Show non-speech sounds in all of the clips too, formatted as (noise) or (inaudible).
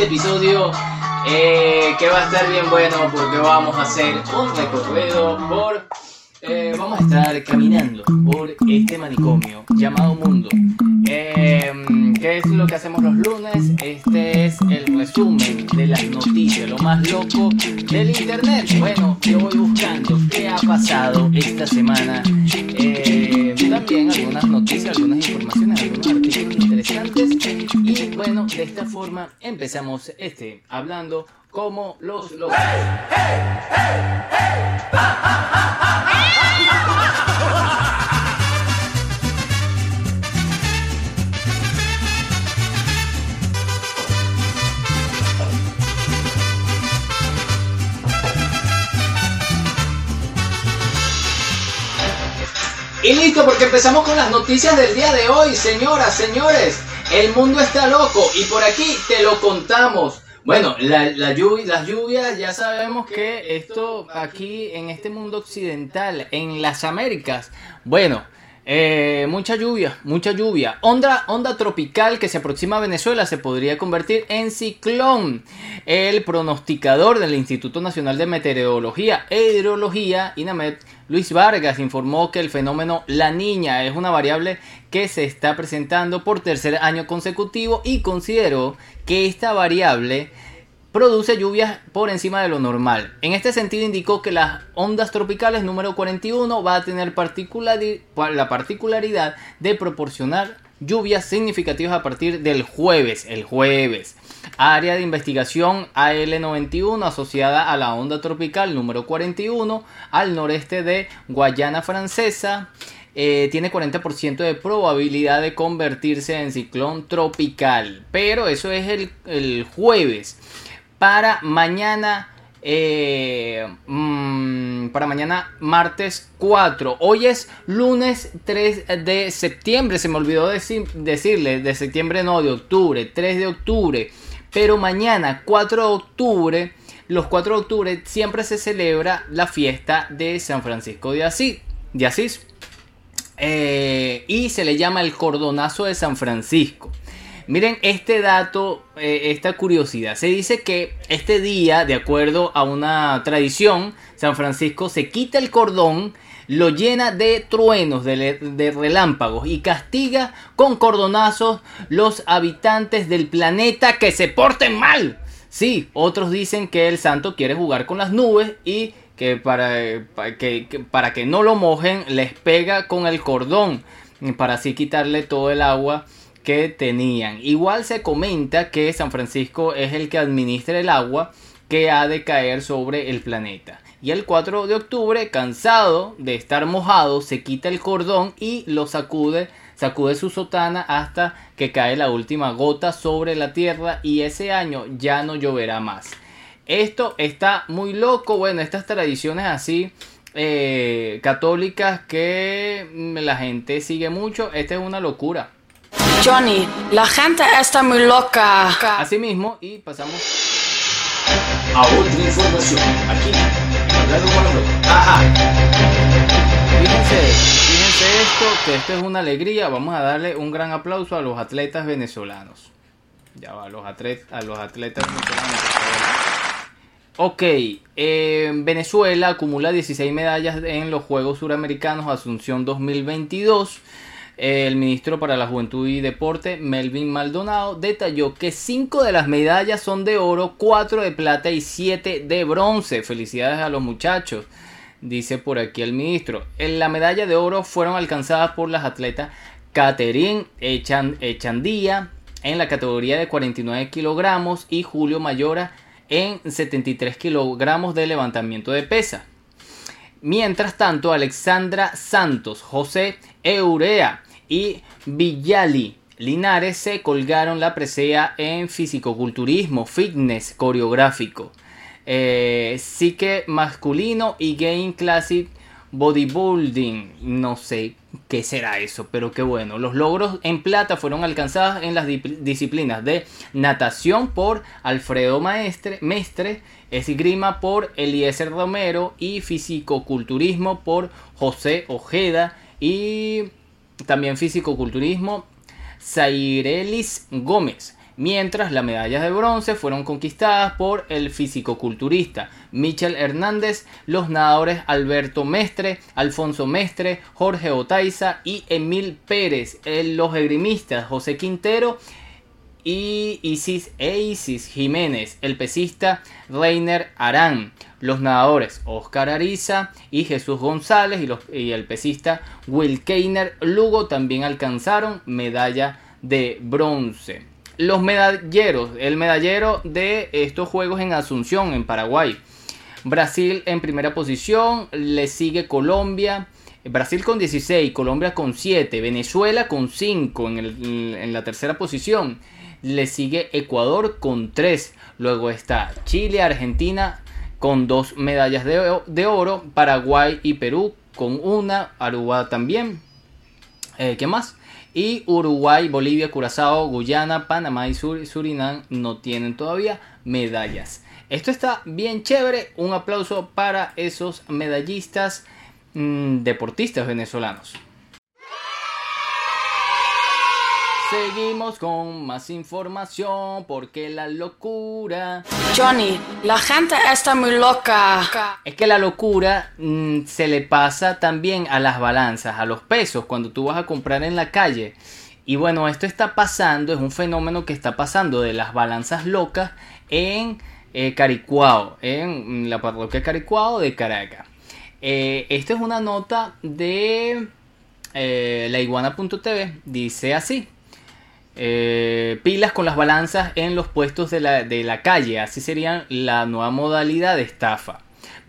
Este episodio eh, que va a estar bien bueno porque vamos a hacer un recorrido por... eh, vamos a estar caminando por este manicomio llamado mundo. Eh, ¿Qué es lo que hacemos los lunes? Este es el resumen de las noticias, lo más loco del internet. Bueno, yo voy buscando qué ha pasado esta semana. Eh, también algunas noticias, algunas informaciones, algunos artículos Y bueno, de esta forma empezamos este hablando como los locos. Porque empezamos con las noticias del día de hoy, señoras, señores. El mundo está loco y por aquí te lo contamos. Bueno, la, la lluvi- las lluvias, ya sabemos que esto aquí en este mundo occidental, en las Américas, bueno, eh, mucha lluvia, mucha lluvia. Onda, onda tropical que se aproxima a Venezuela se podría convertir en ciclón. El pronosticador del Instituto Nacional de Meteorología e Hidrología, INAMED, Luis Vargas, informó que el fenómeno La Niña es una variable que se está presentando por tercer año consecutivo y consideró que esta variable produce lluvias por encima de lo normal. En este sentido indicó que las ondas tropicales número 41 va a tener la particularidad de proporcionar lluvias significativas a partir del jueves, el jueves. Área de investigación AL91 asociada a la onda tropical número 41 al noreste de Guayana Francesa. eh, tiene 40% de probabilidad de convertirse en ciclón tropical. Pero eso es el, el jueves. Para mañana. eh, mm, para mañana martes 4. Hoy es lunes 3 de septiembre. Se me olvidó decir, decirle. De septiembre no, de octubre. 3 de octubre. Pero mañana 4 de octubre. Los 4 de octubre siempre se celebra la fiesta de San Francisco de Asís. Eh, y se le llama el cordonazo de San Francisco. Miren este dato, eh, esta curiosidad. Se dice que este día, de acuerdo a una tradición, San Francisco se quita el cordón, lo llena de truenos, de, relámpagos y castiga con cordonazos los habitantes del planeta que se porten mal. Sí, otros dicen que el santo quiere jugar con las nubes y que para, para que, que- para que no lo mojen les pega con el cordón para así quitarle todo el agua que tenían. Igual se comenta que San Francisco es el que administra el agua que ha de caer sobre el planeta. Y el 4 de octubre, cansado de estar mojado, se quita el cordón y lo sacude, sacude su sotana hasta que cae la última gota sobre la tierra y ese año ya no lloverá más. Esto está muy loco, bueno, estas tradiciones así eh, católicas que la gente sigue mucho, esta es una locura. Johnny, la gente está muy loca. Asimismo, y pasamos a otra información. Aquí, locos. Ajá. Fíjense, fíjense esto, que esto es una alegría. Vamos a darle un gran aplauso a los atletas venezolanos. Ya va, a los, atlet- a los atletas venezolanos. Ok, eh, Venezuela acumula 16 medallas en los Juegos Suramericanos Asunción 2022. El ministro para la Juventud y Deporte, Melvin Maldonado, detalló que 5 de las medallas son de oro, 4 de plata y 7 de bronce. Felicidades a los muchachos, dice por aquí el ministro. En la medalla de oro fueron alcanzadas por las atletas Echan- Echandía en la categoría de 49 kilogramos y Julio Mayora en 73 kilogramos de levantamiento de pesa. Mientras tanto, Alexandra Santos, José Eurea y Villali Linares se colgaron la presea en fisicoculturismo, fitness coreográfico, eh, psique masculino y game classic bodybuilding. No sé ¿Qué será eso? Pero qué bueno. Los logros en plata fueron alcanzados en las disciplinas de natación por Alfredo Maestre, Mestre, esgrima por Eliezer Romero y fisicoculturismo por José Ojeda y también fisicoculturismo Zairelis Gómez mientras las medallas de bronce fueron conquistadas por el fisicoculturista Michel Hernández, los nadadores Alberto Mestre, Alfonso Mestre, Jorge Otaiza y Emil Pérez, los esgrimistas José Quintero y Isis e Isis Jiménez, el pesista Reiner Arán, los nadadores Oscar Ariza y Jesús González y, los, el pesista Will Keiner Lugo también alcanzaron medalla de bronce los medalleros, el medallero de estos Juegos en Asunción, en Paraguay. Brasil en primera posición, le sigue Colombia. Brasil con 16, Colombia con 7, Venezuela con 5 en, la tercera posición. Le sigue Ecuador con 3. Luego está Chile, Argentina con 2 medallas de, oro. Paraguay y Perú con una. Aruba también. Eh, ¿Qué más? Y Uruguay, Bolivia, Curazao, Guyana, Panamá y Surinam no tienen todavía medallas. Esto está bien chévere. Un aplauso para esos medallistas mm, deportistas venezolanos. Seguimos con más información porque la locura... Johnny, la gente está muy loca. Es que la locura mm, se le pasa también a las balanzas, a los pesos, cuando tú vas a comprar en la calle. Y bueno, esto está pasando, es un fenómeno que está pasando de las balanzas locas en eh, Caricuao, en la parroquia Caricuao de Caracas. Eh, esto es una nota de eh, laiguana.tv, dice así. Eh, pilas con las balanzas en los puestos de la, de la calle. Así sería la nueva modalidad de estafa.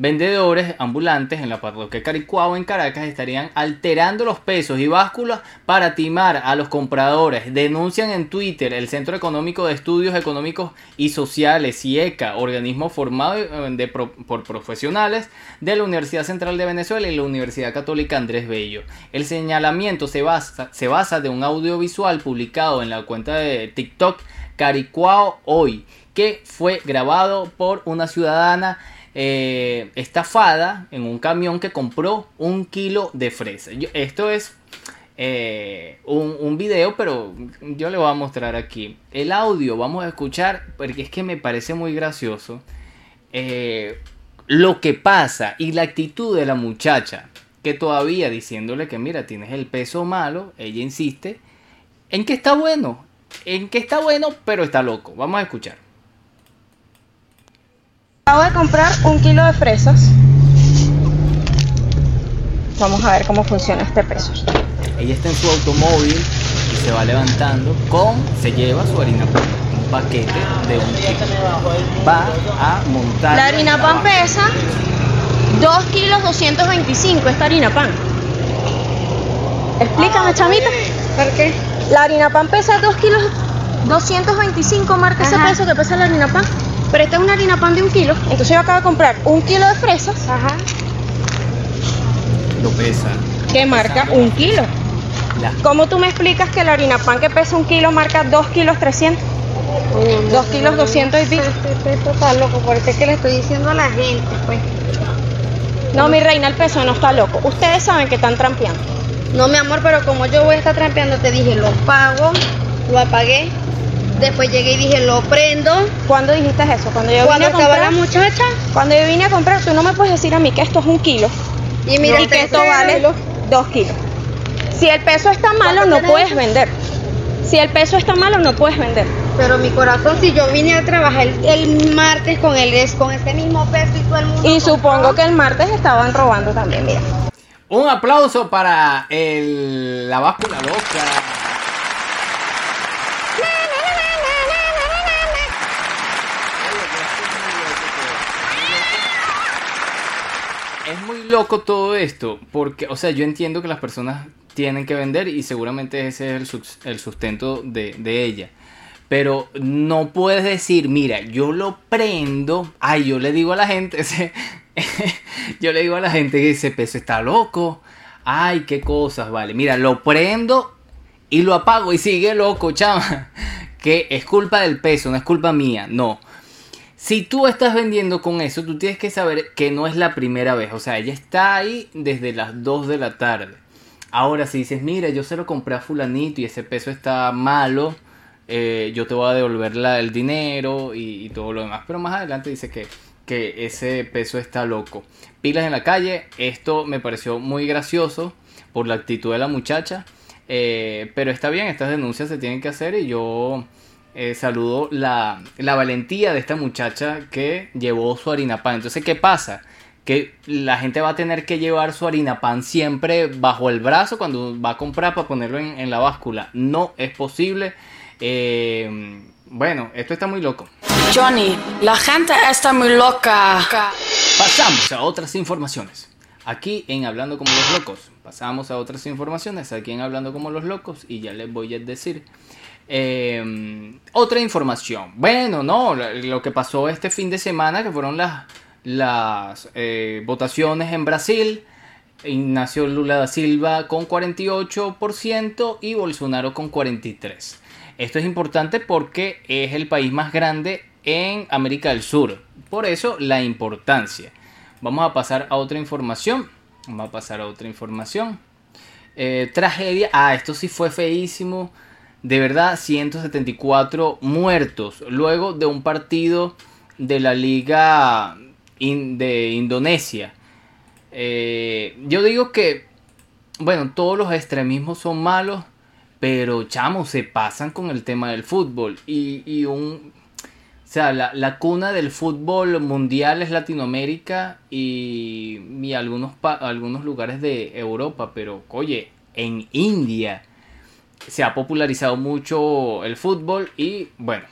Vendedores ambulantes en la parroquia Caricuao en Caracas estarían alterando los pesos y básculas para timar a los compradores. Denuncian en Twitter el Centro Económico de Estudios Económicos y Sociales, CIECA, organismo formado eh, por profesionales de la Universidad Central de Venezuela y la Universidad Católica Andrés Bello. El señalamiento se basa, se basa de un audiovisual publicado en la cuenta de TikTok Caricuao Hoy, que fue grabado por una ciudadana eh, estafada en un camión que compró un kilo de fresa. esto es eh, un, video, pero yo le voy a mostrar aquí. El audio, vamos a escuchar, porque es que me parece muy gracioso. Eh, lo que pasa y la actitud de la muchacha, que todavía diciéndole que mira, tienes el peso malo, ella insiste en que está bueno, en que está bueno, pero está loco. Vamos a escuchar. Acabo de comprar un kilo de fresas. Vamos a ver cómo funciona este peso. Ella está en su automóvil y se va levantando con, se lleva su harina pan, un paquete de un kilo. Va a montar. La harina pan pesa 2 kilos 225 esta harina pan. Explícame, chamita. ¿Por qué? La harina pan pesa 2 kilos 225, marca ese peso que pesa la harina pan. Pero esta es una harina pan de un kilo. Entonces yo acabo de comprar un kilo de fresas. Ajá. Lo pesa. Que marca un kilo. ¿Cómo tú me explicas que la harina pan que pesa un kilo marca dos kilos 300? Dos kilos 200 y pico. Estoy total loco, por eso es que le estoy diciendo a la gente, pues. No, mi reina, el peso no está loco. Ustedes saben que están trampeando. No, mi amor, pero como yo voy a estar trampeando, te dije, lo pago, lo apagué, Después llegué y dije, lo prendo. ¿Cuándo dijiste eso? Cuando yo vine a comprar. la muchacha? Cuando yo vine a comprar, tú no me puedes decir a mí que esto es un kilo. Y mira, que esto vale dos kilos. Si el peso está malo, no puedes vender. Si el peso está malo, no puedes vender. Pero mi corazón, si yo vine a trabajar el, martes con el con este mismo peso y todo el mundo. Y supongo que el martes estaban robando también, mira. Un aplauso para el, la báscula loca. Es muy loco todo esto, porque, o sea, yo entiendo que las personas tienen que vender y seguramente ese es el, sustento de, ella. Pero no puedes decir, mira, yo lo prendo. Ay, yo le digo a la gente, (laughs) yo le digo a la gente que ese peso está loco. Ay, qué cosas, vale. Mira, lo prendo y lo apago y sigue loco, chama. (laughs) Que es culpa del peso, no es culpa mía, no. Si tú estás vendiendo con eso, tú tienes que saber que no es la primera vez. O sea, ella está ahí desde las 2 de la tarde. Ahora, si dices, mira, yo se lo compré a fulanito y ese peso está malo, eh, yo te voy a devolver el dinero y, todo lo demás. Pero más adelante dice que, que ese peso está loco. Pilas en la calle, esto me pareció muy gracioso por la actitud de la muchacha. Eh, pero está bien, estas denuncias se tienen que hacer y yo eh, saludo la, la, valentía de esta muchacha que llevó su harina pan. Entonces, ¿qué pasa? Que la gente va a tener que llevar su harina pan siempre bajo el brazo cuando va a comprar para ponerlo en, la báscula. No es posible. Eh, bueno, esto está muy loco. Johnny, la gente está muy loca. Pasamos a otras informaciones. Aquí en Hablando como los locos. Pasamos a otras informaciones. Aquí en Hablando como los locos. Y ya les voy a decir Em, otra información. Bueno, no, lo que pasó este fin de semana, que fueron las, eh, votaciones en Brasil. Ignacio Lula da Silva con 48% y Bolsonaro con 43%. Esto es importante porque es el país más grande en América del Sur. Por eso la importancia. Vamos a pasar a otra información. Vamos a pasar a otra información. Eh, tragedia. Ah, esto sí fue feísimo de verdad 174 muertos luego de un partido de la liga de Indonesia. Eh, yo digo que, bueno, todos los extremismos son malos, pero chamo, se pasan con el tema del fútbol. Y, un... O sea, la, cuna del fútbol mundial es Latinoamérica y, y algunos, algunos lugares de Europa, pero oye, en India se ha popularizado mucho el fútbol y bueno,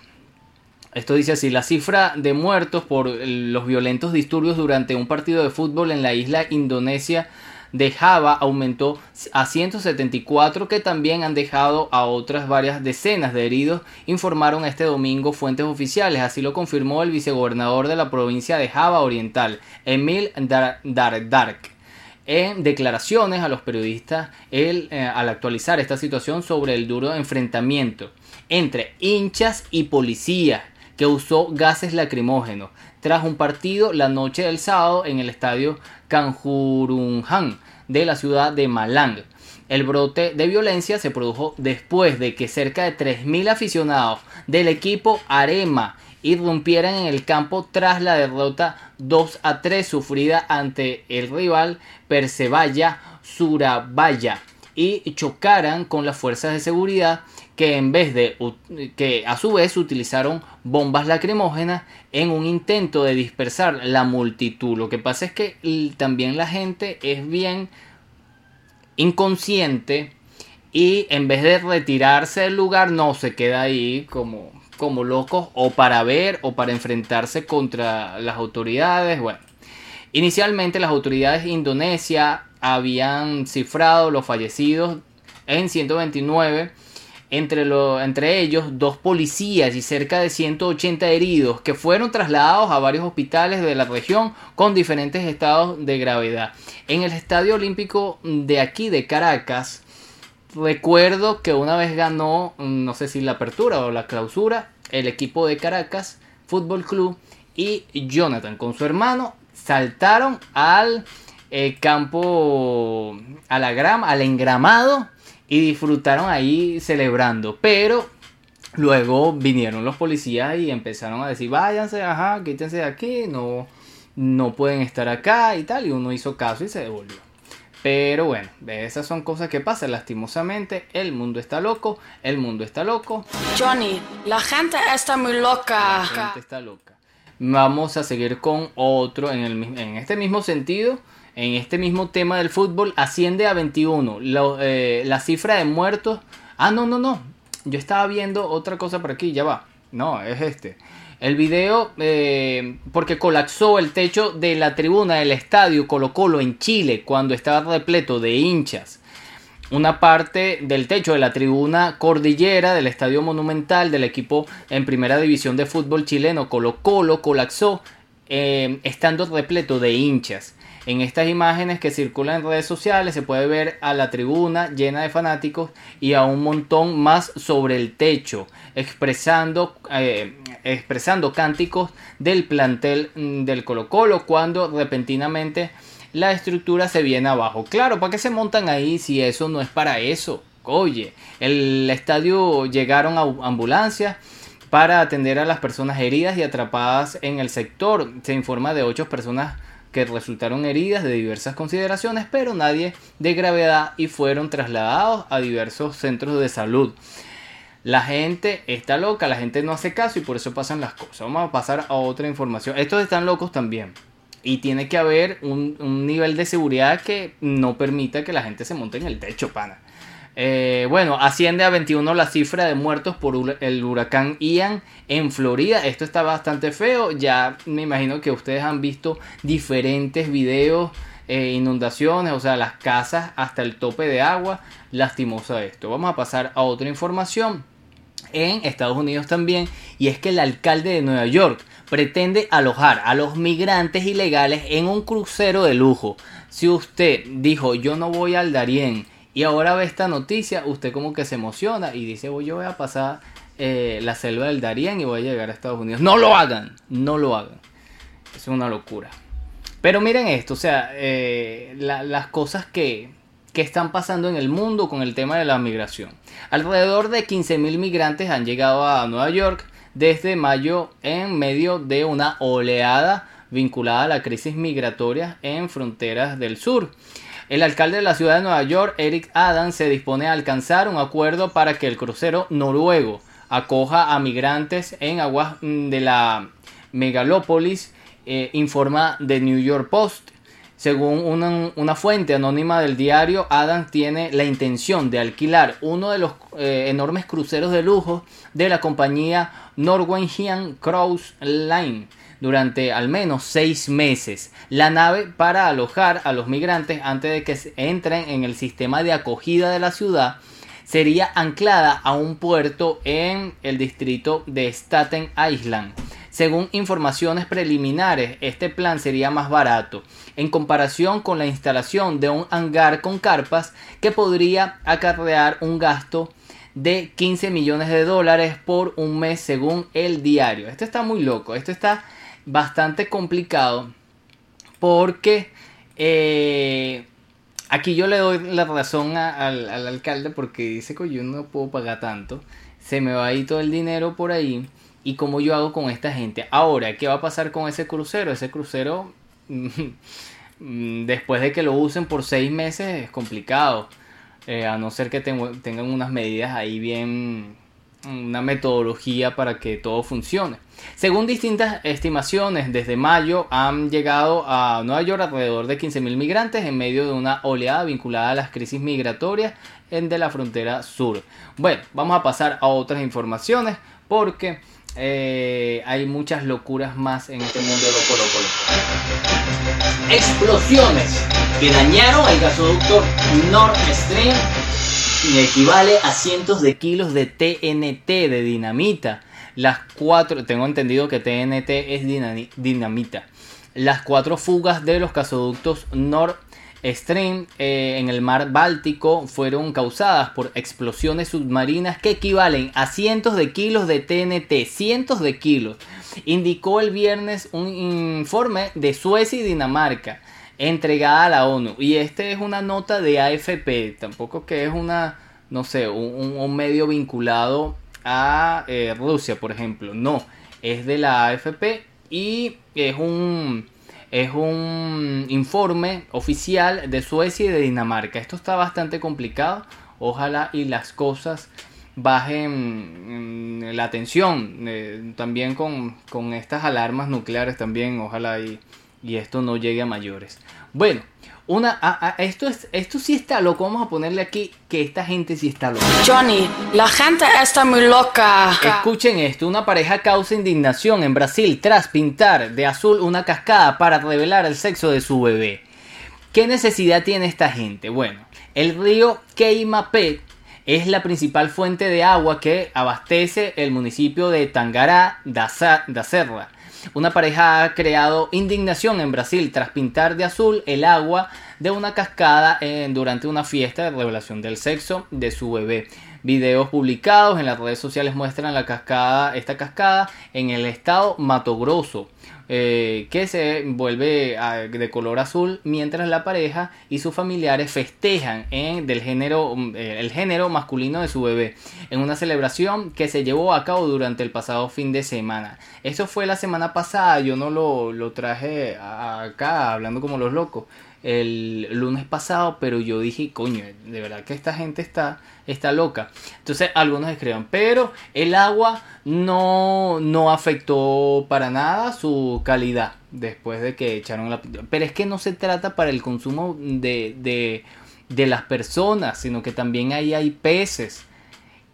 esto dice así, la cifra de muertos por los violentos disturbios durante un partido de fútbol en la isla indonesia de Java aumentó a 174 que también han dejado a otras varias decenas de heridos, informaron este domingo fuentes oficiales. Así lo confirmó el vicegobernador de la provincia de Java Oriental, Emil Dardak en declaraciones a los periodistas eh, al actualizar esta situación sobre el duro enfrentamiento entre hinchas y policías que usó gases lacrimógenos tras un partido la noche del sábado en el estadio Kanjurunhan de la ciudad de Malang. El brote de violencia se produjo después de que cerca de 3.000 aficionados del equipo Arema irrumpieran en el campo tras la derrota 2 a 3 sufrida ante el rival Persevalla Surabaya y chocaran con las fuerzas de seguridad que en vez de que a su vez utilizaron bombas lacrimógenas en un intento de dispersar la multitud. Lo que pasa es que también la gente es bien inconsciente y en vez de retirarse del lugar no se queda ahí como como locos o para ver o para enfrentarse contra las autoridades. Bueno, inicialmente las autoridades de Indonesia habían cifrado los fallecidos en 129, entre, entre ellos dos policías y cerca de 180 heridos que fueron trasladados a varios hospitales de la región con diferentes estados de gravedad. En el Estadio Olímpico de aquí de Caracas, recuerdo que una vez ganó, no sé si la apertura o la clausura, el equipo de Caracas Fútbol Club y Jonathan con su hermano saltaron al eh, campo, a la grama, al engramado y disfrutaron ahí celebrando. Pero luego vinieron los policías y empezaron a decir, váyanse, ajá, quítense de aquí, no, no pueden estar acá y tal. Y uno hizo caso y se devolvió. Pero bueno, esas son cosas que pasan lastimosamente. El mundo está loco, el mundo está loco. Johnny, la gente está muy loca. La gente está loca. Vamos a seguir con otro en, el, en este mismo sentido. En este mismo tema del fútbol asciende a 21. Eh, la cifra de muertos. Ah, no, no, no. Yo estaba viendo otra cosa por aquí, ya va. No, es este. El video, eh, porque colapsó el techo de la tribuna del estadio Colo Colo en Chile cuando estaba repleto de hinchas. Una parte del techo de la tribuna cordillera del estadio monumental del equipo en primera división de fútbol chileno Colo Colo colapsó eh, estando repleto de hinchas. En estas imágenes que circulan en redes sociales se puede ver a la tribuna llena de fanáticos y a un montón más sobre el techo, expresando, eh, expresando cánticos del plantel mm, del Colo Colo cuando repentinamente la estructura se viene abajo. Claro, ¿para qué se montan ahí si eso no es para eso? Oye, el estadio llegaron a ambulancias para atender a las personas heridas y atrapadas en el sector. Se informa de ocho personas que resultaron heridas de diversas consideraciones, pero nadie de gravedad y fueron trasladados a diversos centros de salud. La gente está loca, la gente no hace caso y por eso pasan las cosas. Vamos a pasar a otra información. Estos están locos también. Y tiene que haber un, nivel de seguridad que no permita que la gente se monte en el techo, pana. Eh, bueno, asciende a 21 la cifra de muertos por el huracán Ian en Florida. Esto está bastante feo. Ya me imagino que ustedes han visto diferentes videos, eh, inundaciones, o sea, las casas hasta el tope de agua. Lastimosa esto. Vamos a pasar a otra información. En Estados Unidos también, y es que el alcalde de Nueva York pretende alojar a los migrantes ilegales en un crucero de lujo. Si usted dijo yo no voy al Darién y ahora ve esta noticia, usted como que se emociona y dice, yo voy a pasar eh, la selva del Darién y voy a llegar a Estados Unidos. No lo hagan, no lo hagan. Es una locura. Pero miren esto, o sea, eh, las cosas que, que están pasando en el mundo con el tema de la migración. Alrededor de 15.000 migrantes han llegado a Nueva York desde mayo en medio de una oleada vinculada a la crisis migratoria en fronteras del sur. El alcalde de la ciudad de Nueva York, Eric Adams, se dispone a alcanzar un acuerdo para que el crucero noruego acoja a migrantes en aguas mm, de la megalópolis, eh, informa The New York Post. Según una, fuente anónima del diario, Adams tiene la intención de alquilar uno de los eh, enormes cruceros de lujo de la compañía Norwegian Cruise Line durante al menos seis meses la nave para alojar a los migrantes antes de que entren en el sistema de acogida de la ciudad sería anclada a un puerto en el distrito de Staten Island. Según informaciones preliminares, este plan sería más barato en comparación con la instalación de un hangar con carpas que podría acarrear un gasto de 15 millones de dólares por un mes según el diario. Esto está muy loco, esto está bastante complicado porque eh, aquí yo le doy la razón al, alcalde porque dice que yo no puedo pagar tanto, se me va a ir todo el dinero por ahí y cómo yo hago con esta gente. Ahora, ¿qué va a pasar con ese crucero? Ese crucero, (laughs) después de que lo usen por seis meses, es complicado. Eh, a no ser que tengan unas medidas ahí bien una metodología para que todo funcione. Según distintas estimaciones, desde mayo han llegado a Nueva York alrededor de 15.000 migrantes en medio de una oleada vinculada a las crisis migratorias en de la frontera sur. Bueno, vamos a pasar a otras informaciones porque eh, hay muchas locuras más en este mundo loco, loco, Explosiones que dañaron el gasoducto Nord Stream equivale a cientos de kilos de TNT, de dinamita. Las cuatro, tengo entendido que TNT es dinamita. Las cuatro fugas de los gasoductos Nord Stream eh, en el mar Báltico fueron causadas por explosiones submarinas que equivalen a cientos de kilos de TNT, cientos de kilos, indicó el viernes un informe de Suecia y Dinamarca entregada a la ONU. Y este es una nota de AFP, tampoco que es una, no sé, un, medio vinculado a eh, Rusia, por ejemplo. No, es de la AFP y es un, es un informe oficial de Suecia y de Dinamarca. Esto está bastante complicado. Ojalá y las cosas bajen mm, la tensión. Eh, también con, con estas alarmas nucleares también. Ojalá y y esto no llegue a mayores. Bueno, una, esto, es, esto sí está loco. Vamos a ponerle aquí que esta gente sí está loca. Johnny, la gente está muy loca. Escuchen esto: una pareja causa indignación en Brasil tras pintar de azul una cascada para revelar el sexo de su bebé. ¿Qué necesidad tiene esta gente? Bueno, el río Queimapé es la principal fuente de agua que abastece el municipio de Tangará da Serra Una pareja ha creado indignación en Brasil tras pintar de azul el agua de una cascada durante una fiesta de revelación del sexo de su bebé. Videos publicados en las redes sociales muestran la cascada, esta cascada en el estado Mato Grosso. Eh, que se vuelve de color azul mientras la pareja y sus familiares festejan en género, mm, eh, el género masculino de su bebé en una celebración que se llevó a cabo durante el pasado fin de semana. Eso fue la semana pasada, yo no lo, lo traje acá hablando como los locos el lunes pasado, pero yo dije, coño, de verdad que esta gente está, está loca. Entonces algunos escriban, pero el agua no, no afectó para nada su calidad después de que echaron la... Pero es que no se trata para el consumo de, de, de las personas, sino que también ahí hay peces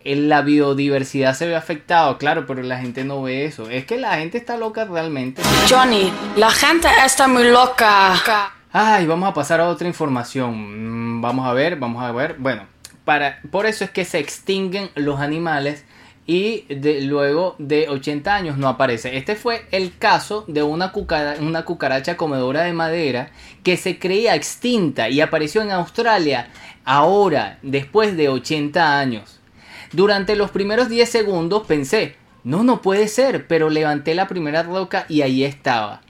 la biodiversidad se ve afectado, claro, pero la gente no ve eso. Es que la gente está loca realmente. Johnny, la gente está muy loca. Ay, vamos a pasar a otra información. Mm, vamos a ver, vamos a ver. Bueno, para, por eso es que se extinguen los animales y luego de 80 años no aparece. Este fue el caso de una, una cucaracha comedora de madera que se creía extinta y apareció en Australia ahora, después de 80 años. Durante los primeros 10 segundos pensé, no, no puede ser, pero levanté la primera roca y ahí estaba.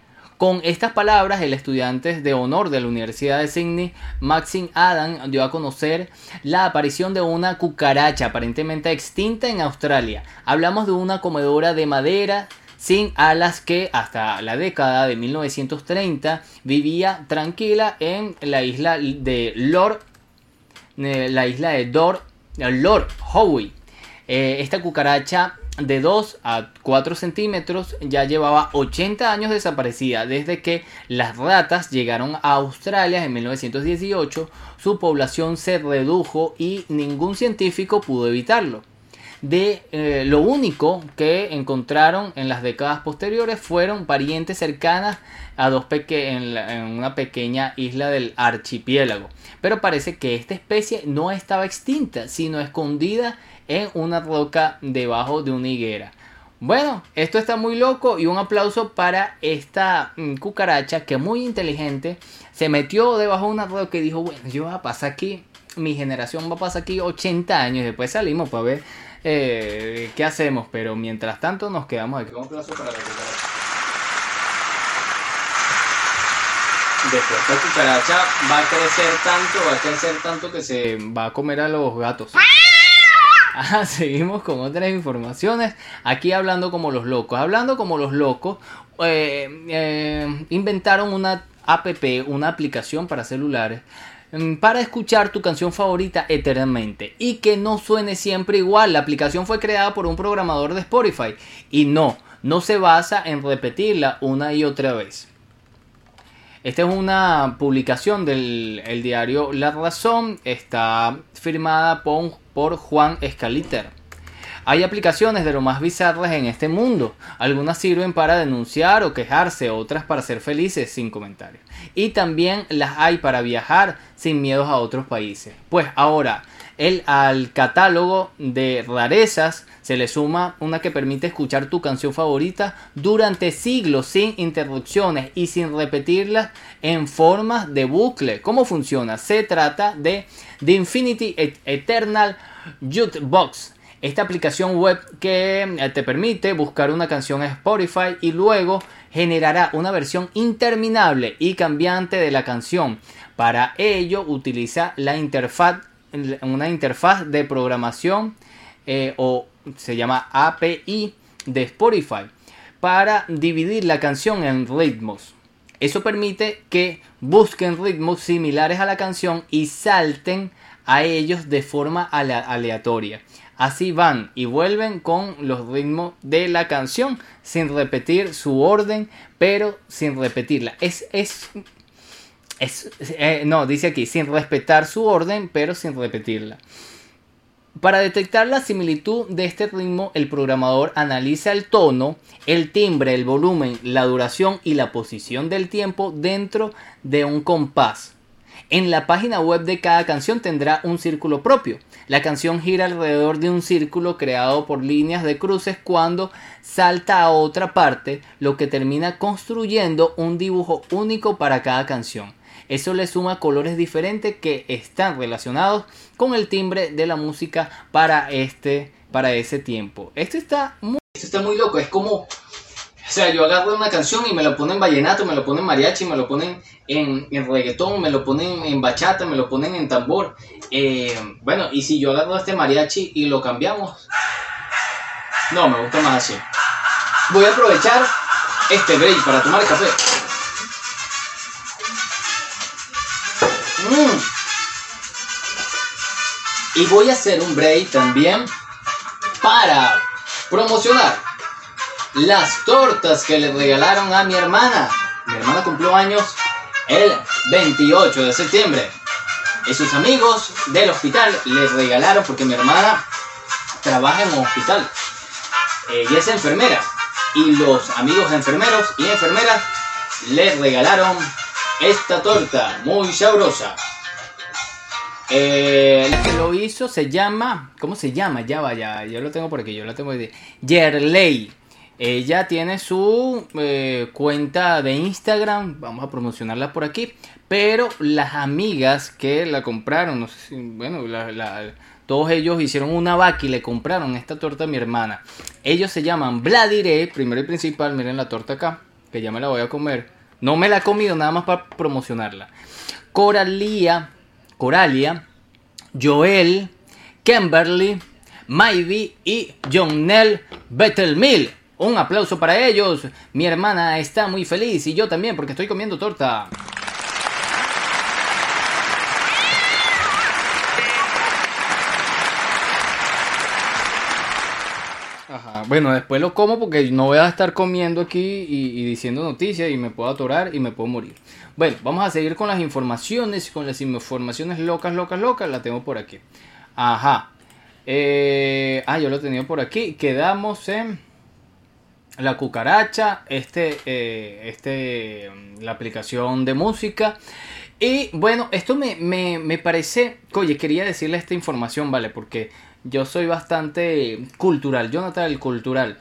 Con estas palabras, el estudiante de honor de la Universidad de Sydney, Maxine Adam, dio a conocer la aparición de una cucaracha aparentemente extinta en Australia. Hablamos de una comedora de madera sin alas que hasta la década de 1930 vivía tranquila en la isla de Lord, eh, la isla de Lord Howe. Eh, esta cucaracha de 2 a 4 centímetros ya llevaba 80 años desaparecida desde que las ratas llegaron a Australia en 1918 su población se redujo y ningún científico pudo evitarlo de eh, lo único que encontraron en las décadas posteriores fueron parientes cercanas a dos en, en, una pequeña isla del archipiélago. Pero parece que esta especie no estaba extinta, sino escondida en una roca debajo de una higuera. Bueno, esto está muy loco y un aplauso para esta mm, cucaracha que muy inteligente se metió debajo de una roca y dijo, bueno, yo voy a pasar aquí, mi generación va a pasar aquí 80 años y después salimos para ver eh, qué hacemos, pero mientras tanto nos quedamos aquí. Un aplauso para la cucaracha. Después esta cucaracha va a crecer tanto, va a crecer tanto que se va a comer a los gatos. Ah, (laughs) seguimos con otras informaciones. Aquí hablando como los locos. Hablando como los locos, eh, eh, inventaron una app, una aplicación para celulares para escuchar tu canción favorita eternamente y que no suene siempre igual. La aplicación fue creada por un programador de Spotify y no, no se basa en repetirla una y otra vez. Esta es una publicación del diario La Razón, está firmada por, por Juan Escaliter. Hay aplicaciones de lo más bizarras en este mundo. Algunas sirven para denunciar o quejarse, otras para ser felices sin comentarios. Y también las hay para viajar sin miedos a otros países. Pues ahora, el, al catálogo de rarezas se le suma una que permite escuchar tu canción favorita durante siglos sin interrupciones y sin repetirlas en forma de bucle. ¿Cómo funciona? Se trata de The Infinity Eternal Jukebox. Esta aplicación web que eh, te permite buscar una canción en Spotify y luego generará una versión interminable y cambiante de la canción. Para ello utiliza la interfaz, una interfaz de programación eh, o se llama API de Spotify para dividir la canción en ritmos. Eso permite que busquen ritmos similares a la canción y salten a ellos de forma aleatoria. Así van y vuelven con los ritmos de la canción sin repetir su orden, pero sin repetirla. Es, es, es eh, no, dice aquí, sin respetar su orden, pero sin repetirla. Para detectar la similitud de este ritmo, el programador analiza el tono, el timbre, el volumen, la duración y la posición del tiempo dentro de un compás. En la página web de cada canción tendrá un círculo propio. La canción gira alrededor de un círculo creado por líneas de cruces cuando salta a otra parte, lo que termina construyendo un dibujo único para cada canción. Eso le suma colores diferentes que están relacionados con el timbre de la música para este para ese tiempo. Esto está muy Esto está muy loco, es como o sea, yo agarro una canción y me lo ponen vallenato, me lo ponen mariachi, me lo ponen en, en reggaetón, me lo ponen en bachata, me lo ponen en tambor. Eh, bueno, y si yo agarro este mariachi y lo cambiamos, no, me gusta más así. Voy a aprovechar este break para tomar café. Mm. Y voy a hacer un break también para promocionar las tortas que le regalaron a mi hermana. Mi hermana cumplió años el 28 de septiembre. Y sus amigos del hospital le regalaron, porque mi hermana trabaja en un hospital. Ella es enfermera. Y los amigos enfermeros y enfermeras le regalaron esta torta muy sabrosa. Eh, El que lo hizo se llama, ¿cómo se llama? Ya vaya, yo lo tengo por aquí, yo lo tengo de Yerley. Ella tiene su eh, cuenta de Instagram, vamos a promocionarla por aquí, pero las amigas que la compraron, no sé si, bueno, todos ellos hicieron una vaca y le compraron esta torta a mi hermana. Ellos se llaman Vladire, primero y principal, miren la torta acá, que ya me la voy a comer. No me la he comido nada más para promocionarla. Coralia, Coralia, Joel, Kimberly, Maybe y Jonel Bettelmil. Un aplauso para ellos. Mi hermana está muy feliz y yo también porque estoy comiendo torta. Ajá. Bueno, después lo como porque no voy a estar comiendo aquí y, diciendo noticias y me puedo atorar y me puedo morir. Bueno, vamos a seguir con las informaciones, con las informaciones locas, locas, locas. La tengo por aquí. Ajá. Eh, ah, yo lo tenía por aquí. Quedamos en la cucaracha, este, eh, este, la aplicación de música. Y bueno, esto me, me, me parece, oye, quería decirle esta información, ¿vale? Porque yo soy bastante cultural, Jonathan el cultural,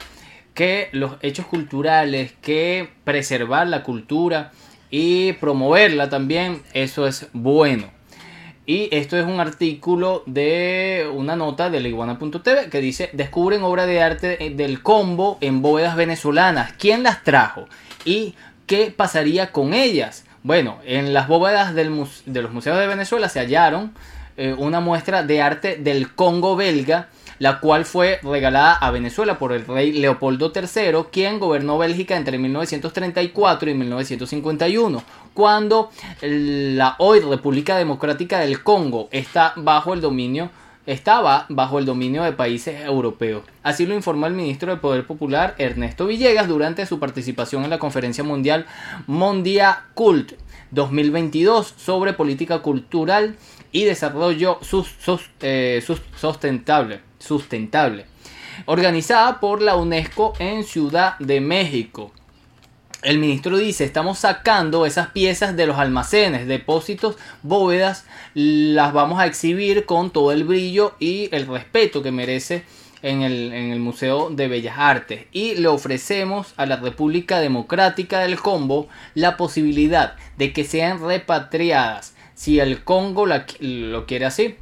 que los hechos culturales, que preservar la cultura y promoverla también, eso es bueno. Y esto es un artículo de una nota de Iguana.tv que dice, descubren obra de arte del combo en bóvedas venezolanas. ¿Quién las trajo? ¿Y qué pasaría con ellas? Bueno, en las bóvedas del de los museos de Venezuela se hallaron eh, una muestra de arte del Congo belga, la cual fue regalada a Venezuela por el rey Leopoldo III, quien gobernó Bélgica entre 1934 y 1951, cuando la hoy República Democrática del Congo está bajo el dominio estaba bajo el dominio de países europeos. Así lo informó el ministro del Poder Popular Ernesto Villegas durante su participación en la conferencia mundial Mondia Cult 2022 sobre política cultural y desarrollo eh, sus- sustentable, sustentable, organizada por la UNESCO en Ciudad de México. El ministro dice, estamos sacando esas piezas de los almacenes, depósitos, bóvedas, las vamos a exhibir con todo el brillo y el respeto que merece en el, en el Museo de Bellas Artes. Y le ofrecemos a la República Democrática del Congo la posibilidad de que sean repatriadas, si el Congo lo quiere así.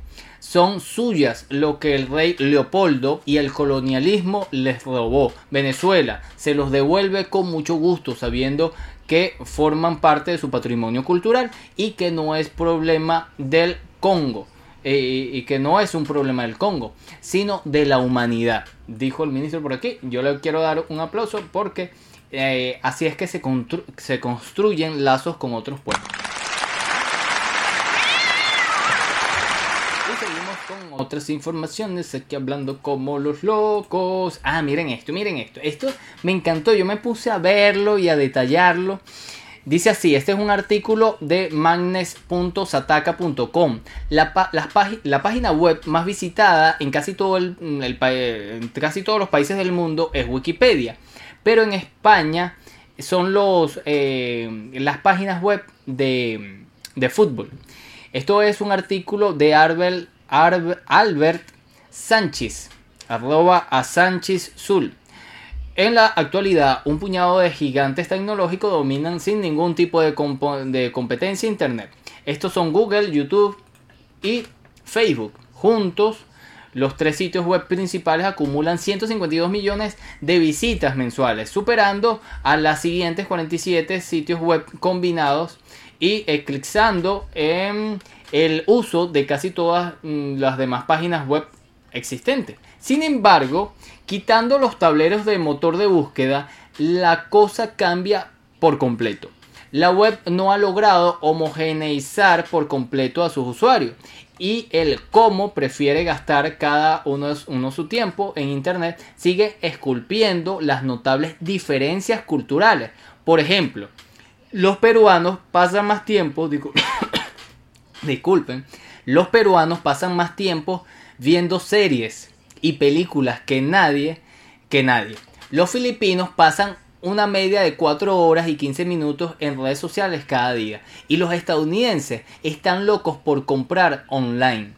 Son suyas lo que el rey Leopoldo y el colonialismo les robó. Venezuela se los devuelve con mucho gusto, sabiendo que forman parte de su patrimonio cultural y que no es problema del Congo. eh, y que no es un problema del Congo, sino de la humanidad, dijo el ministro por aquí. Yo le quiero dar un aplauso porque eh, así es que se, constru- se construyen lazos con otros pueblos. Y seguimos con otras informaciones aquí hablando como los locos. Ah, miren esto, miren esto. Esto me encantó, yo me puse a verlo y a detallarlo. Dice así, este es un artículo de magnes.sataka.com. La, pagi- la página web más visitada en casi, todo el, el pa- en casi todos los países del mundo es Wikipedia. Pero en España son los, eh, las páginas web de, de fútbol. Esto es un artículo de Arbel, Arb- Albert Sánchez, arroba a Sánchez Zul. En la actualidad, un puñado de gigantes tecnológicos dominan sin ningún tipo de, de competencia Internet. Estos son Google, YouTube y Facebook. Juntos, los tres sitios web principales acumulan 152 millones de visitas mensuales, superando a las siguientes 47 sitios web combinados y eclipsando en el uso de casi todas mm, las demás páginas web existentes. Sin embargo, quitando los tableros de motor de búsqueda, la cosa cambia por completo. La web no ha logrado homogeneizar por completo a sus usuarios y el cómo prefiere gastar cada uno, uno su tiempo en Internet sigue esculpiendo las notables diferencias culturales. Por ejemplo, los peruanos pasan más tiempo, (coughs) disculpen, los peruanos pasan más tiempo viendo series y películas que nadie, que nadie. Los filipinos pasan una media de 4 horas y 15 minutos en redes sociales cada día. Y los estadounidenses están locos por comprar online.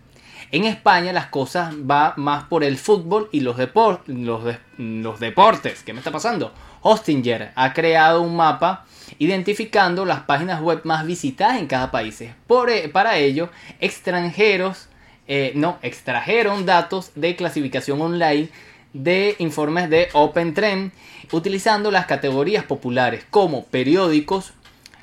En España las cosas va más por el fútbol y los, depor- los, de- los deportes. ¿Qué me está pasando? Hostinger ha creado un mapa identificando las páginas web más visitadas en cada país. Por, e- para ello, extranjeros eh, extrajeron datos de clasificación online de informes de OpenTrend utilizando las categorías populares como periódicos,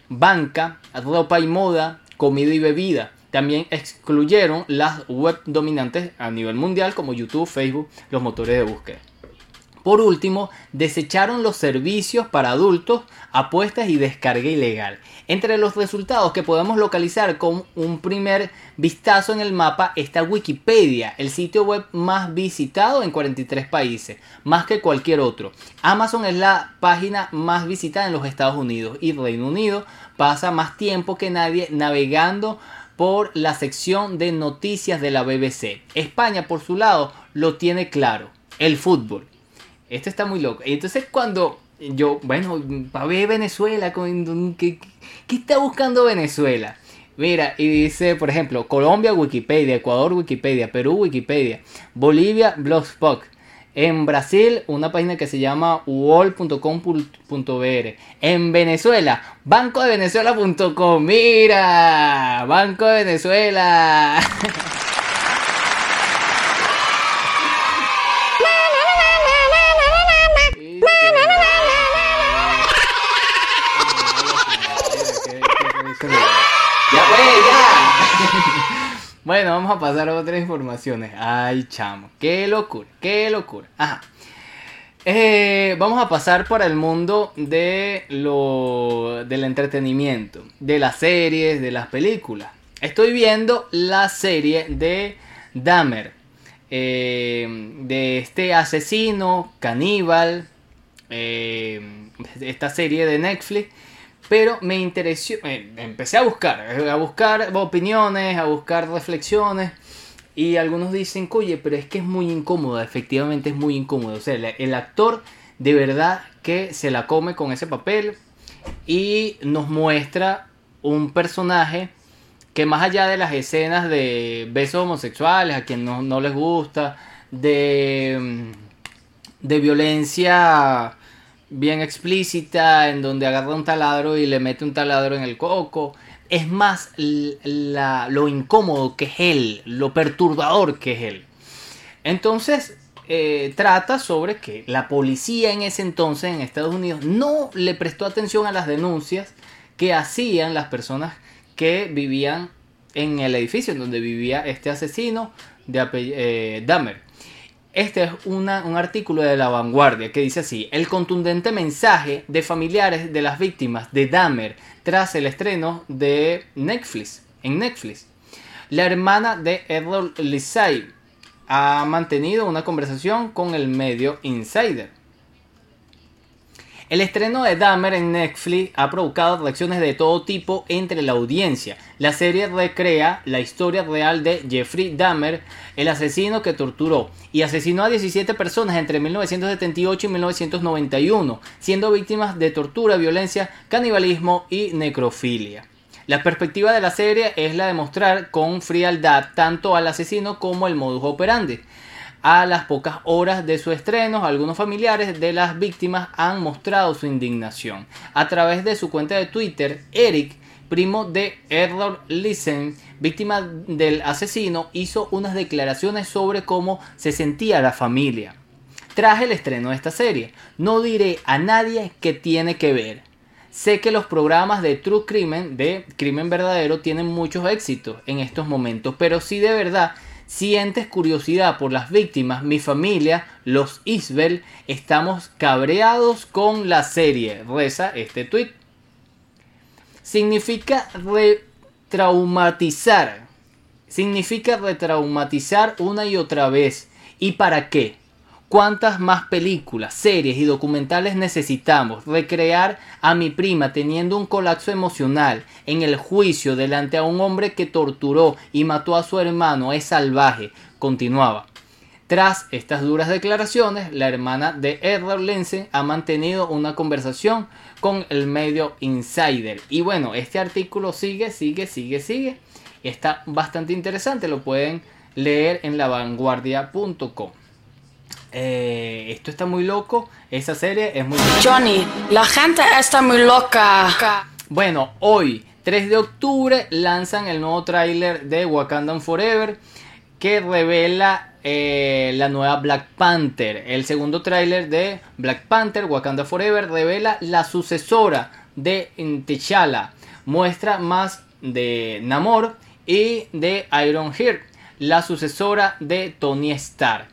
banca, ropa y moda, comida y bebida. También excluyeron las web dominantes a nivel mundial como YouTube, Facebook, los motores de búsqueda. Por último, desecharon los servicios para adultos, apuestas y descarga ilegal. Entre los resultados que podemos localizar con un primer vistazo en el mapa está Wikipedia, el sitio web más visitado en 43 países, más que cualquier otro. Amazon es la página más visitada en los Estados Unidos y Reino Unido pasa más tiempo que nadie navegando por la sección de noticias de la BBC. España, por su lado, lo tiene claro, el fútbol. Esto está muy loco. Y entonces cuando yo, bueno, para ver Venezuela, ¿qué, qué está buscando Venezuela? Mira, y dice, por ejemplo, Colombia, Wikipedia, Ecuador, Wikipedia, Perú, Wikipedia, Bolivia, Blogspot. En Brasil, una página que se llama uol.com.br. En Venezuela, bancodevenezuela.com. Mira, Banco de Venezuela. (laughs) Bueno, vamos a pasar a otras informaciones. Ay, chamo. Qué locura, qué locura. Eh, vamos a pasar por el mundo de lo, del entretenimiento, de las series, de las películas. Estoy viendo la serie de Dahmer, eh, de este asesino caníbal, eh, esta serie de Netflix. Pero me interesó, eh, empecé a buscar, a buscar opiniones, a buscar reflexiones. Y algunos dicen, oye, pero es que es muy incómoda, efectivamente es muy incómodo. O sea, el, el actor de verdad que se la come con ese papel y nos muestra un personaje que más allá de las escenas de besos homosexuales, a quien no, no les gusta, de, mm, de violencia bien explícita, en donde agarra un taladro y le mete un taladro en el coco. Es más la- lo incómodo que es él, lo perturbador que es él. Entonces, eh, trata sobre que la policía en ese entonces en Estados Unidos no le prestó atención a las denuncias que hacían las personas que vivían en el edificio en donde vivía este asesino de eh, Dahmer. Este es un artículo de La Vanguardia que dice así, el contundente mensaje de familiares de las víctimas de Dahmer tras el estreno de Netflix, en Netflix. La hermana de Errol Lindsay ha mantenido una conversación con el medio Insider. El estreno de Dahmer en Netflix ha provocado reacciones de todo tipo entre la audiencia. La serie recrea la historia real de Jeffrey Dahmer, el asesino que torturó y asesinó a 17 personas entre 1978 y 1991, siendo víctimas de tortura, violencia, canibalismo y necrofilia. La perspectiva de la serie es la de mostrar con frialdad tanto al asesino como el modus operandi. A las pocas horas de su estreno, algunos familiares de las víctimas han mostrado su indignación. A través de su cuenta de Twitter, Eric, primo de Errol Listen, víctima del asesino, hizo unas declaraciones sobre cómo se sentía la familia. Tras el estreno de esta serie, no diré a nadie que tiene que ver. Sé que los programas de True Crimen, de Crimen Verdadero, tienen muchos éxitos en estos momentos, pero si de verdad sientes curiosidad por las víctimas, mi familia, los Isbel, estamos cabreados con la serie. Reza este tweet. Significa retraumatizar. Significa retraumatizar una y otra vez. ¿Y para qué? ¿Cuántas más películas, series y documentales necesitamos? Recrear a mi prima teniendo un colapso emocional en el juicio delante a un hombre que torturó y mató a su hermano es salvaje. Continuaba. Tras estas duras declaraciones, la hermana de Edward Lindsay ha mantenido una conversación con el medio Insider. Y bueno, este artículo sigue, sigue, sigue, sigue. Está bastante interesante, lo pueden leer en lavanguardia.com. Eh, esto está muy loco. Esa serie es muy Johnny, la gente está muy loca. Bueno, hoy, 3 de octubre, lanzan el nuevo tráiler de Wakanda Forever que revela eh, la nueva Black Panther. El segundo tráiler de Black Panther, Wakanda Forever, revela la sucesora de T'Challa. Muestra más de Namor y de Iron Heart, la sucesora de Tony Stark.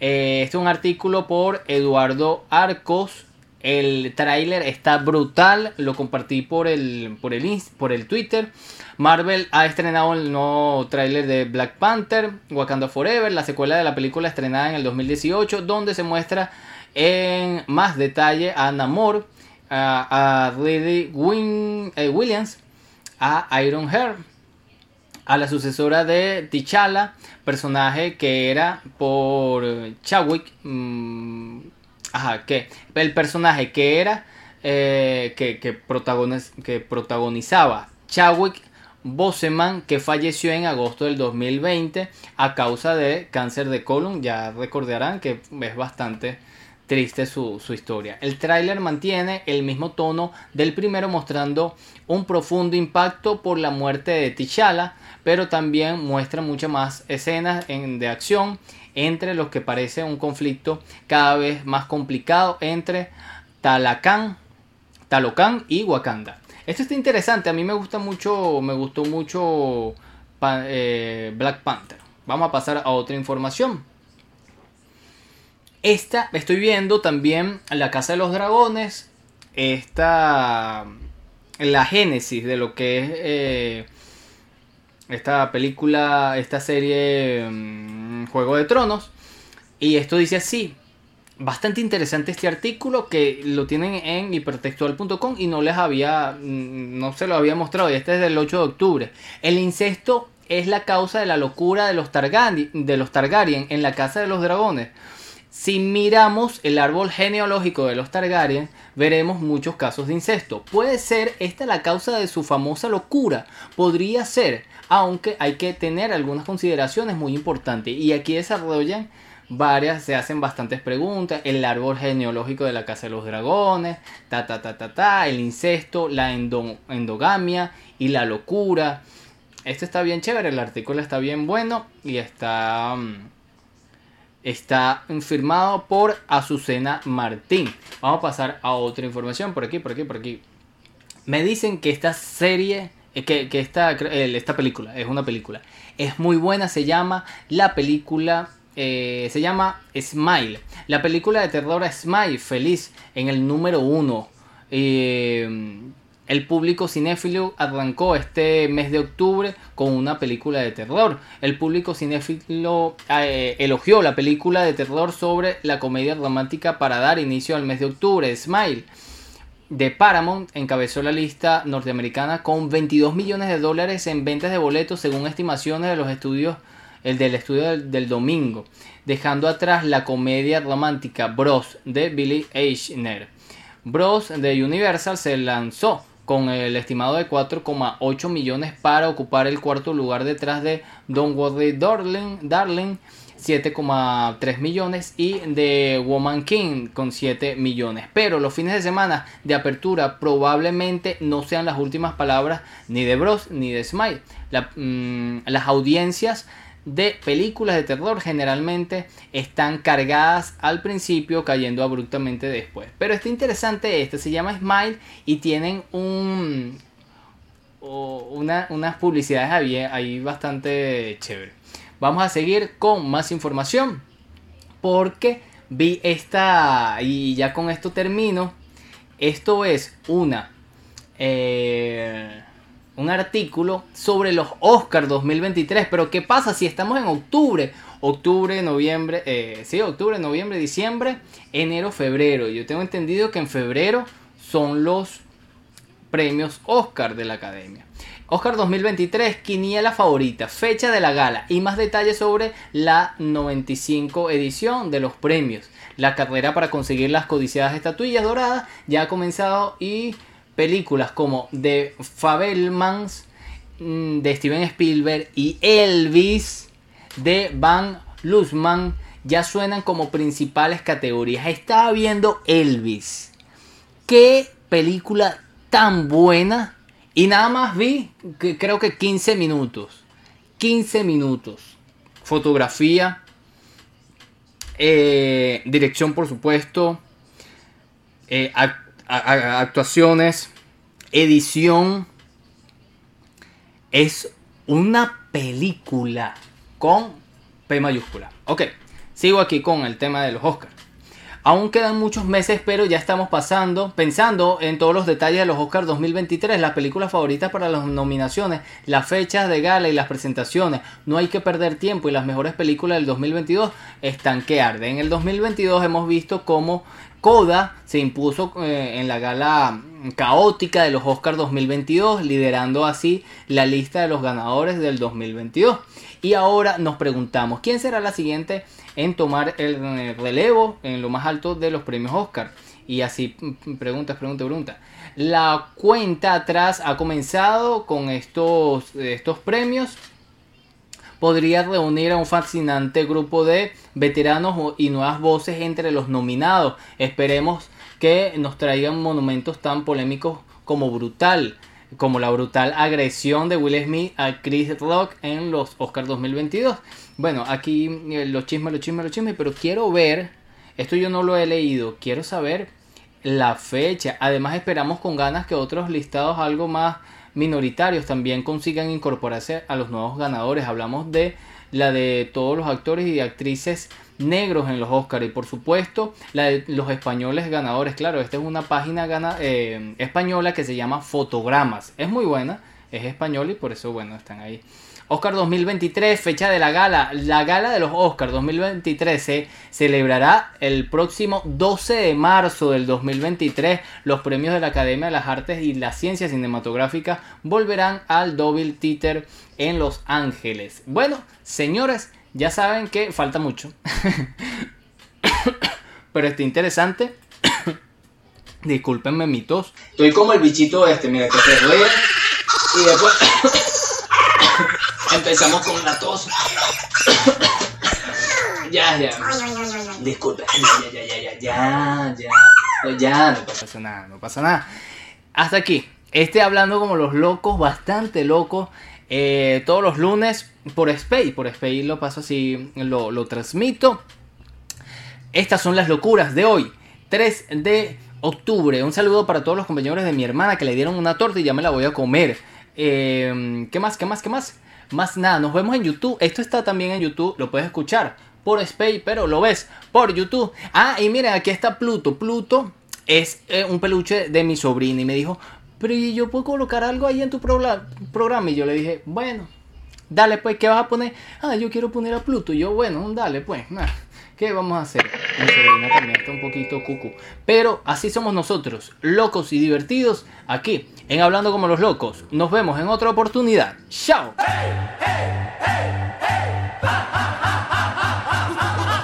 Eh, este es un artículo por Eduardo Arcos. El tráiler está brutal. Lo compartí por el, por, el, por el Twitter. Marvel ha estrenado el nuevo tráiler de Black Panther, Wakanda Forever, la secuela de la película estrenada en el 2018, donde se muestra en más detalle a Namor, a, a eh, Williams, a Iron Heart a la sucesora de T'Challa, personaje que era por Chadwick, mm, ajá, que el personaje que era eh, que, que, protagonizaba Chadwick Boseman, que falleció en agosto del 2020 a causa de cáncer de colon, ya recordarán que es bastante triste su, historia. El tráiler mantiene el mismo tono del primero mostrando un profundo impacto por la muerte de T'Challa, pero también muestra muchas más escenas de acción entre los que parece un conflicto cada vez más complicado entre Talakan, Talocan y Wakanda. Esto está interesante, a mí me gusta mucho, me gustó mucho eh, Black Panther. Vamos a pasar a otra información. Esta, estoy viendo también La Casa de los Dragones. Esta, la génesis de lo que es eh, esta película, esta serie mm, Juego de Tronos. Y esto dice así. Bastante interesante este artículo que lo tienen en hipertextual.com y no les había, mm, no se lo había mostrado. Y este es del 8 de octubre. El incesto es la causa de la locura de los, de los Targaryen en la Casa de los Dragones. Si miramos el árbol genealógico de los Targaryen, veremos muchos casos de incesto. Puede ser esta la causa de su famosa locura. Podría ser, aunque hay que tener algunas consideraciones muy importantes. Y aquí desarrollan varias, se hacen bastantes preguntas. El árbol genealógico de la Casa de los Dragones, ta ta ta ta ta, el incesto, la endogamia y la locura. Esto está bien chévere, el artículo está bien bueno y está... Mm, está firmado por Azucena Martín. Vamos a pasar a otra información por aquí, por aquí, por aquí. Me dicen que esta serie, que, esta, esta película, es una película, es muy buena, se llama la película eh, se llama Smile. La película de terror Smile, feliz, en el número uno. Eh, el público cinéfilo arrancó este mes de octubre con una película de terror. El público cinéfilo eh, elogió la película de terror sobre la comedia romántica para dar inicio al mes de octubre, Smile. De Paramount encabezó la lista norteamericana con 22 millones de dólares en ventas de boletos según estimaciones de los estudios, el del estudio del, domingo, dejando atrás la comedia romántica Bros de Billy Eichner. Bros de Universal se lanzó con el estimado de 4,8 millones para ocupar el cuarto lugar detrás de Don't Worry Darling 7,3 millones y de Woman King con 7 millones. Pero los fines de semana de apertura probablemente no sean las últimas palabras ni de Bros ni de Smile. Mm, las audiencias de películas de terror generalmente están cargadas al principio cayendo abruptamente después. Pero está interesante este, se llama Smile y tienen un, una, unas publicidades ahí, ahí bastante chévere. Vamos a seguir con más información porque vi esta y ya con esto termino. Esto es una... Eh, un artículo sobre los Oscars 2023. Pero ¿qué pasa si estamos en octubre? Octubre, noviembre, eh, sí, octubre, noviembre, diciembre, enero, febrero. Yo tengo entendido que en febrero son los premios Oscar de la Academia. Oscar 2023, quiniela favorita, fecha de la gala y más detalles sobre la 95 edición de los premios. La carrera para conseguir las codiciadas estatuillas doradas ya ha comenzado y películas como The Fabelmans mm, de Steven Spielberg y Elvis de Van Lusman ya suenan como principales categorías. Estaba viendo Elvis. Qué película tan buena. Y nada más vi, que creo que 15 minutos. 15 minutos. Fotografía. Eh, dirección, por supuesto. Eh, actuaciones, edición. Es una película con P mayúscula. Ok, sigo aquí con el tema de los Oscars. Aún quedan muchos meses, pero ya estamos pasando, pensando en todos los detalles de los Oscars 2023, las películas favoritas para las nominaciones, las fechas de gala y las presentaciones. No hay que perder tiempo y las mejores películas del 2022 están que arden. En el 2022 hemos visto cómo Coda se impuso eh, en la gala caótica de los Oscars 2022, liderando así la lista de los ganadores del 2022. Y ahora nos preguntamos, ¿quién será la siguiente en tomar el eh, relevo en lo más alto de los premios Oscar? Y así, preguntas, preguntas, preguntas. La cuenta atrás ha comenzado con estos, estos premios podría reunir a un fascinante grupo de veteranos y nuevas voces entre los nominados. Esperemos que nos traigan monumentos tan polémicos como brutal, como la brutal agresión de Will Smith a Chris Rock en los Oscars 2022. Bueno, aquí eh, los chismes, los chismes, los chismes, pero quiero ver, esto yo no lo he leído, quiero saber la fecha. Además esperamos con ganas que otros listados algo más minoritarios también consigan incorporarse a los nuevos ganadores. Hablamos de la de todos los actores y actrices negros en los Oscars y por supuesto la de los españoles ganadores. Claro, esta es una página eh, española que se llama Fotogramas. Es muy buena, es española y por eso bueno, están ahí. Oscar 2023, fecha de la gala. La gala de los Oscars 2023 se celebrará el próximo 12 de marzo del 2023. Los premios de la Academia de las Artes y las Ciencias Cinematográficas volverán al Double Theater en Los Ángeles. Bueno, señores, ya saben que falta mucho. (coughs) Pero está interesante. (coughs) Discúlpenme mi tos. Estoy como el bichito este, mira, que se y después empezamos con la tos. (coughs) ya, ya. Disculpe. Ya, ya, ya, ya, ya, ya. No pasa nada, no pasa nada. Hasta aquí. Este hablando como los locos, bastante locos. Eh, todos los lunes por Space. Por Space lo paso así, lo, lo transmito. Estas son las locuras de hoy. 3 de octubre. Un saludo para todos los compañeros de mi hermana que le dieron una torta y ya me la voy a comer. Eh, ¿Qué más? ¿Qué más? ¿Qué más? Más nada, nos vemos en YouTube. Esto está también en YouTube, lo puedes escuchar por Space, pero lo ves por YouTube. Ah, y miren, aquí está Pluto. Pluto es eh, un peluche de mi sobrina y me dijo, pero yo puedo colocar algo ahí en tu programa? Y yo le dije, bueno, dale pues, ¿qué vas a poner? Ah, yo quiero poner a Pluto. Y yo, bueno, dale pues. ¿Qué vamos a hacer? Mi sobrina también está un poquito cucu. Pero así somos nosotros, locos y divertidos, aquí, en Hablando como los locos. Nos vemos en otra oportunidad. ¡Chao! Hey, hey, hey, (laughs)